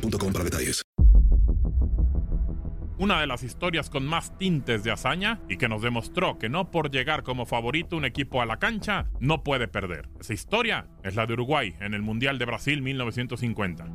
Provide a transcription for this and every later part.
para detalles. Una de las historias con más tintes de hazaña y que nos demostró que no por llegar como favorito un equipo a la cancha no puede perder. Esa historia es la de Uruguay en el Mundial de Brasil 1950.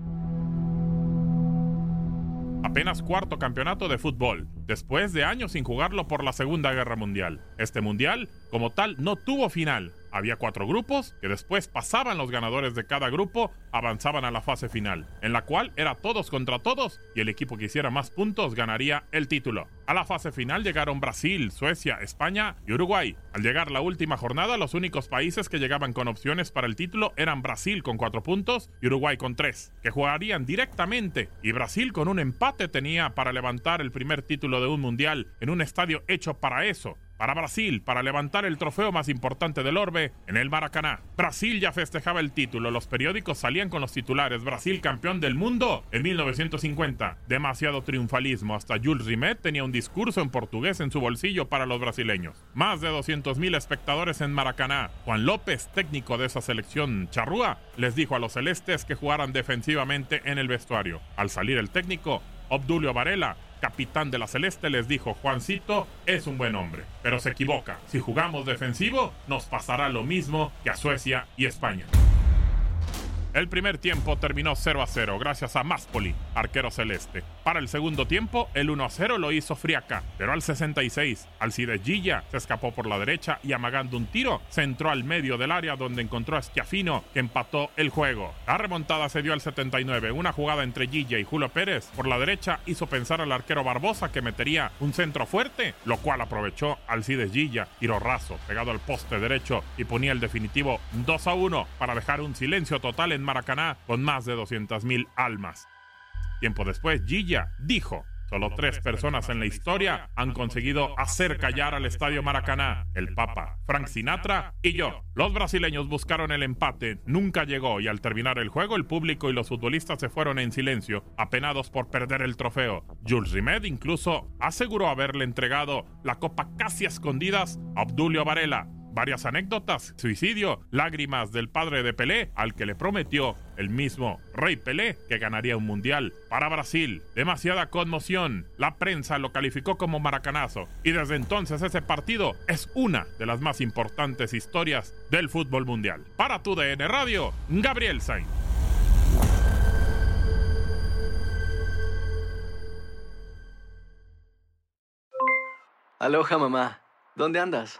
Apenas cuarto campeonato de fútbol, después de años sin jugarlo por la Segunda Guerra Mundial. Este mundial, como tal, no tuvo final. Había cuatro grupos que después pasaban los ganadores de cada grupo, avanzaban a la fase final, en la cual era todos contra todos y el equipo que hiciera más puntos ganaría el título. A la fase final llegaron Brasil, Suecia, España y Uruguay. Al llegar la última jornada, los únicos países que llegaban con opciones para el título eran Brasil con cuatro puntos y Uruguay con tres, que jugarían directamente. Y Brasil con un empate tenía para levantar el primer título de un mundial en un estadio hecho para eso, para Brasil, para levantar el trofeo más importante del orbe en el Maracaná. Brasil ya festejaba el título, los periódicos salían con los titulares, Brasil campeón del mundo en 1950. Demasiado triunfalismo, hasta Jules Rimet tenía un discurso en portugués en su bolsillo para los brasileños. Más de 200.000 espectadores en Maracaná. Juan López, técnico de esa selección charrúa, les dijo a los celestes que jugaran defensivamente en el vestuario. Al salir el técnico, Obdulio Varela capitán de la Celeste, les dijo, Juancito es un buen hombre, pero se equivoca. Si jugamos defensivo, nos pasará lo mismo que a Suecia y España. El primer tiempo terminó 0 a 0 gracias a Maspoli, arquero celeste. Para el segundo tiempo, el 1 a 0 lo hizo Friaca, pero al 66, Alcides Gilla se escapó por la derecha y amagando un tiro, se entró al medio del área donde encontró a Schiafino, que empató el juego. La remontada se dio al 79, una jugada entre Gilla y Julio Pérez por la derecha hizo pensar al arquero Barbosa que metería un centro fuerte, lo cual aprovechó Alcides Gilla, tiro raso, pegado al poste derecho y ponía el definitivo 2 a 1 para dejar un silencio total en Maracaná con más de 200.000 almas. Tiempo después, Gilla dijo, solo tres personas en la historia han conseguido hacer callar al Estadio Maracaná, el Papa, Frank Sinatra y yo. Los brasileños buscaron el empate, nunca llegó y al terminar el juego el público y los futbolistas se fueron en silencio, apenados por perder el trofeo. Jules Rimet incluso aseguró haberle entregado la copa casi a escondidas a Obdulio Varela, varias anécdotas, suicidio, lágrimas del padre de Pelé, al que le prometió el mismo Rey Pelé que ganaría un mundial. Para Brasil, demasiada conmoción. La prensa lo calificó como maracanazo y desde entonces ese partido es una de las más importantes historias del fútbol mundial. Para tu DN Radio, Gabriel Sainz. Aloha mamá, ¿dónde andas?